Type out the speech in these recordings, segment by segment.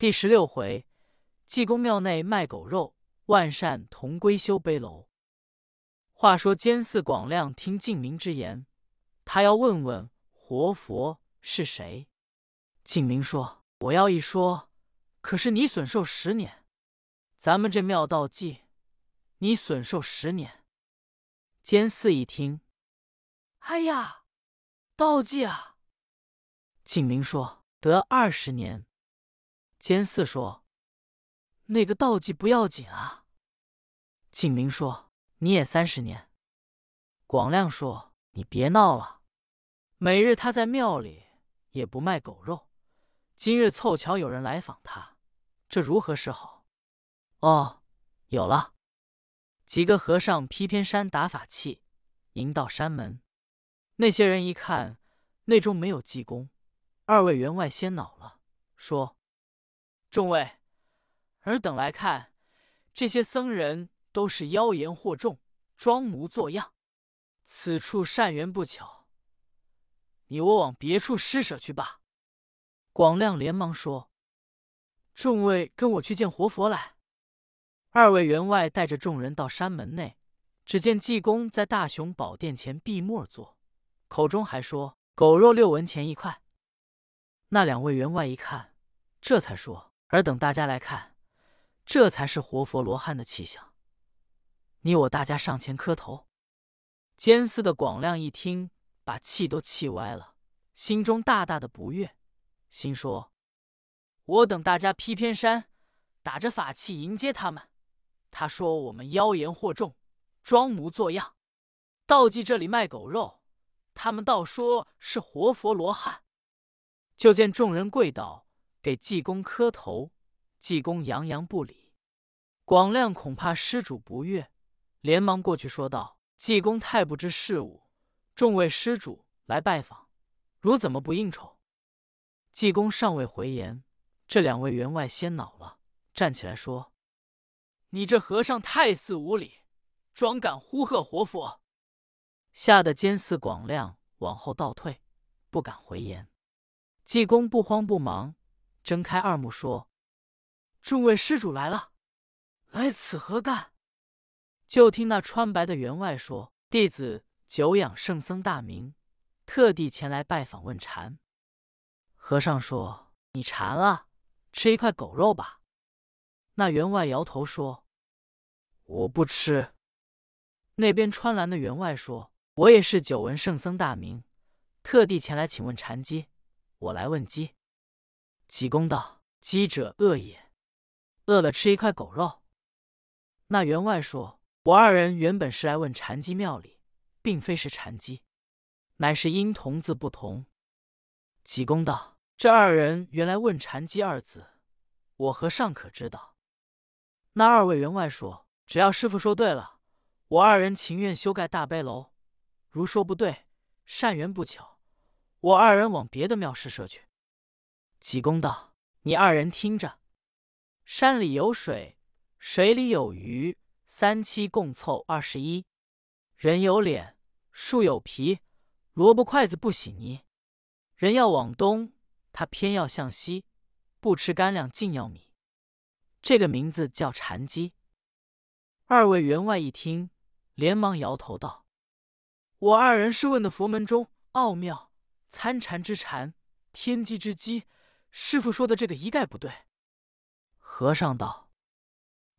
第十六回，济公庙内卖狗肉，万善同归修碑楼。话说监寺广亮听敬明之言，他要问问活佛是谁。敬明说：“我要一说，可是你损寿十年。咱们这庙道济，你损寿十年。”监寺一听，哎呀，道济啊！敬明说：“得二十年。”监四说：“那个道济不要紧啊。”敬明说：“你也三十年。”广亮说：“你别闹了，每日他在庙里也不卖狗肉，今日凑巧有人来访他，这如何是好？”哦，有了，几个和尚披偏山打法器，迎到山门。那些人一看，内中没有济公，二位员外先恼了，说。众位，尔等来看，这些僧人都是妖言惑众，装模作样。此处善缘不巧，你我往别处施舍去吧。广亮连忙说：“众位跟我去见活佛来。”二位员外带着众人到山门内，只见济公在大雄宝殿前闭目坐，口中还说：“狗肉六文钱一块。”那两位员外一看，这才说。而等大家来看，这才是活佛罗汉的气象。你我大家上前磕头。监司的广亮一听，把气都气歪了，心中大大的不悦，心说：我等大家披偏山，打着法器迎接他们，他说我们妖言惑众，装模作样，道济这里卖狗肉，他们倒说是活佛罗汉。就见众人跪倒。给济公磕头，济公洋洋不理。广亮恐怕施主不悦，连忙过去说道：“济公太不知事务，众位施主来拜访，如怎么不应酬？”济公尚未回言，这两位员外先恼了，站起来说：“你这和尚太似无礼，装敢呼喝活佛！”吓得监寺广亮往后倒退，不敢回言。济公不慌不忙。睁开二目说：“众位施主来了，来此何干？”就听那穿白的员外说：“弟子久仰圣僧大名，特地前来拜访问禅。”和尚说：“你馋了，吃一块狗肉吧。”那员外摇头说：“我不吃。”那边穿蓝的员外说：“我也是久闻圣僧大名，特地前来请问禅机，我来问机。”济公道：“饥者饿也，饿了吃一块狗肉。”那员外说：“我二人原本是来问禅机庙里，并非是禅机，乃是因同字不同。”济公道：“这二人原来问禅机二字，我和尚可知道？”那二位员外说：“只要师傅说对了，我二人情愿修盖大悲楼；如说不对，善缘不巧，我二人往别的庙施舍去。”济公道：“你二人听着，山里有水，水里有鱼，三七共凑二十一。人有脸，树有皮，萝卜筷子不洗泥。人要往东，他偏要向西，不吃干粮尽要米。这个名字叫禅机。”二位员外一听，连忙摇头道：“我二人是问的佛门中奥妙参禅之禅，天机之机。”师傅说的这个一概不对。和尚道：“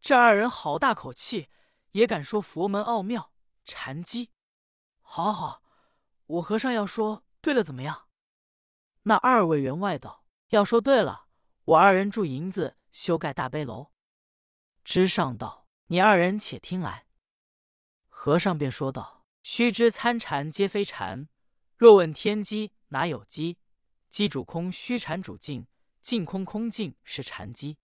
这二人好大口气，也敢说佛门奥妙禅机？好好，我和尚要说对了，怎么样？”那二位员外道：“要说对了，我二人铸银子修盖大悲楼。”之上道：“你二人且听来。”和尚便说道：“须知参禅皆非禅，若问天机，哪有机？”机主空，虚禅主静，静空空静是禅机。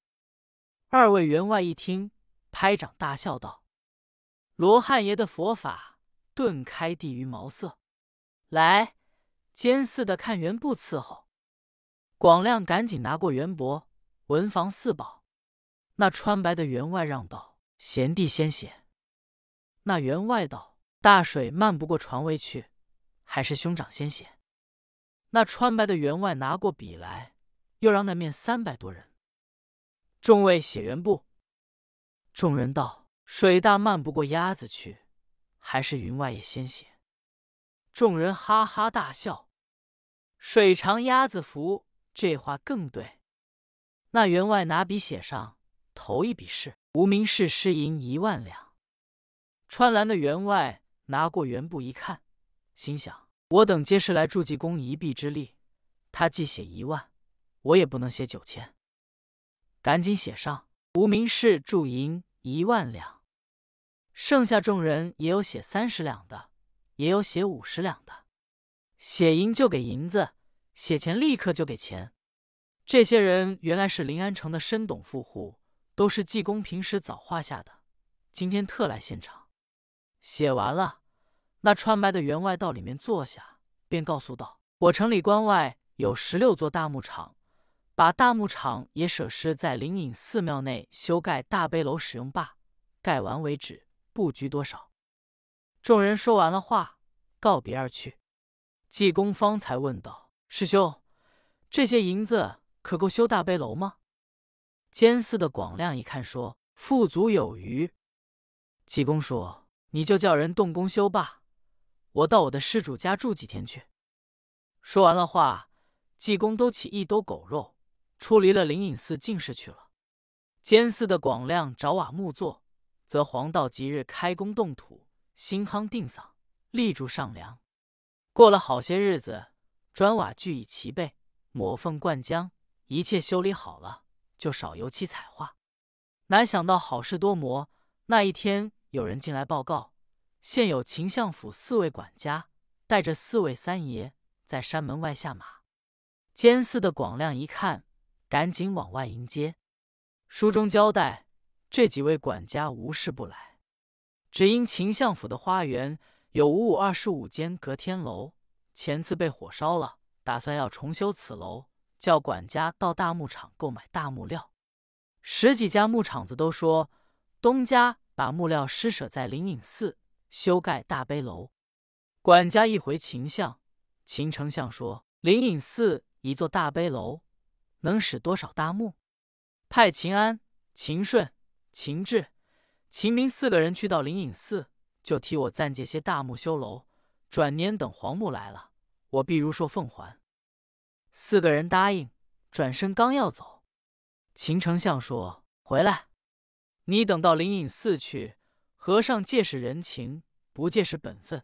二位员外一听，拍掌大笑道：“罗汉爷的佛法，顿开地狱茅塞。来，监寺的看原部伺候。”广亮赶紧拿过元帛、文房四宝。那穿白的员外让道：“贤弟先写。”那员外道：“大水漫不过船尾去，还是兄长先写。”那穿白的员外拿过笔来，又让那面三百多人。众位写原部。”众人道：“水大漫不过鸭子去，还是云外也先写。”众人哈哈大笑。水长鸭子浮，这话更对。那员外拿笔写上，头一笔是无名氏失银一万两。川蓝的员外拿过原部一看，心想：我等皆是来助济公一臂之力，他既写一万，我也不能写九千。赶紧写上无名氏铸银一万两。剩下众人也有写三十两的。也有写五十两的，写银就给银子，写钱立刻就给钱。这些人原来是临安城的深董富户，都是济公平时早画下的，今天特来现场。写完了，那穿白的员外到里面坐下，便告诉道：“我城里关外有十六座大牧场，把大牧场也舍施在灵隐寺庙内修盖大悲楼使用罢，盖完为止，不拘多少。”众人说完了话，告别而去。济公方才问道：“师兄，这些银子可够修大悲楼吗？”监寺的广亮一看，说：“富足有余。”济公说：“你就叫人动工修罢，我到我的施主家住几天去。”说完了话，济公都起一兜狗肉，出离了灵隐寺进士去了。监寺的广亮找瓦木做，则黄道吉日开工动土。新夯定嗓，立柱上梁。过了好些日子，砖瓦俱已齐备，抹缝灌浆，一切修理好了，就少油漆彩画。哪想到好事多磨，那一天有人进来报告，现有秦相府四位管家带着四位三爷在山门外下马。监寺的广亮一看，赶紧往外迎接。书中交代，这几位管家无事不来。只因秦相府的花园有五五二十五间隔天楼，前次被火烧了，打算要重修此楼，叫管家到大牧场购买大木料。十几家牧场子都说，东家把木料施舍在灵隐寺修盖大悲楼。管家一回秦相，秦丞相说：灵隐寺一座大悲楼，能使多少大木？派秦安、秦顺、秦志。秦明四个人去到灵隐寺，就替我暂借些大木修楼。转年等黄木来了，我必如数奉还。四个人答应，转身刚要走，秦丞相说：“回来，你等到灵隐寺去，和尚借是人情，不借是本分，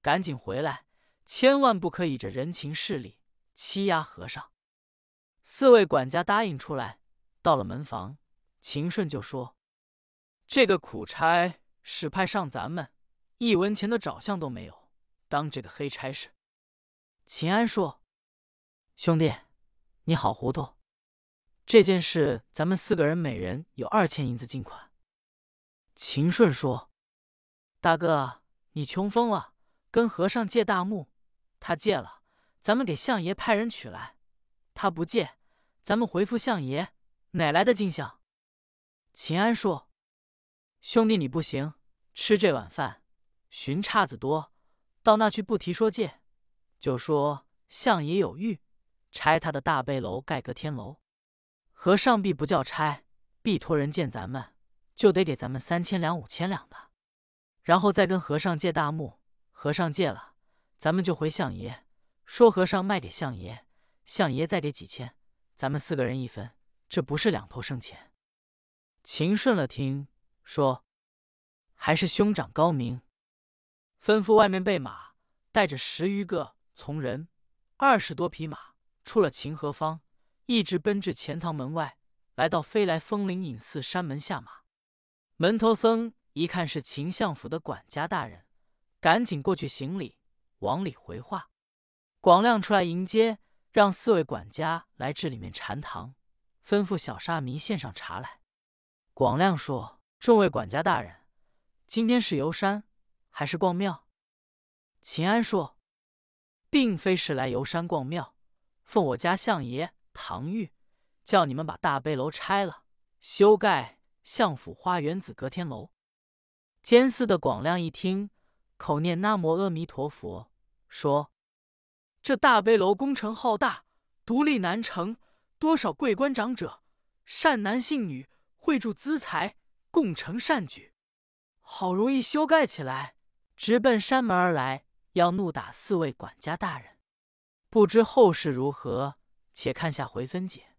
赶紧回来，千万不可以着人情势力欺压和尚。”四位管家答应出来，到了门房，秦顺就说。这个苦差使派上咱们，一文钱的找相都没有，当这个黑差事。秦安说：“兄弟，你好糊涂。这件事，咱们四个人每人有二千银子进款。”秦顺说：“大哥，你穷疯了，跟和尚借大木，他借了，咱们给相爷派人取来；他不借，咱们回复相爷，哪来的进项？”秦安说。兄弟，你不行，吃这碗饭，寻岔子多，到那去不提说借，就说相爷有玉，拆他的大悲楼盖个天楼，和尚必不叫拆，必托人见咱们，就得给咱们三千两、五千两的，然后再跟和尚借大木，和尚借了，咱们就回相爷，说和尚卖给相爷，相爷再给几千，咱们四个人一分，这不是两头生钱？秦顺了听。说：“还是兄长高明，吩咐外面备马，带着十余个从人，二十多匹马，出了秦河方，一直奔至钱塘门外，来到飞来峰灵隐寺山门下马。门头僧一看是秦相府的管家大人，赶紧过去行礼，往里回话。广亮出来迎接，让四位管家来至里面禅堂，吩咐小沙弥献上茶来。广亮说。”众位管家大人，今天是游山还是逛庙？秦安说：“并非是来游山逛庙，奉我家相爷唐玉，叫你们把大悲楼拆了，修盖相府花园子隔天楼。”监司的广亮一听，口念南无阿弥陀佛，说：“这大悲楼工程浩大，独立难成，多少贵官长者，善男信女，会助资财，共成善举。好容易修盖起来，直奔山门而来，要怒打四位管家大人。不知后事如何，且看下回分解。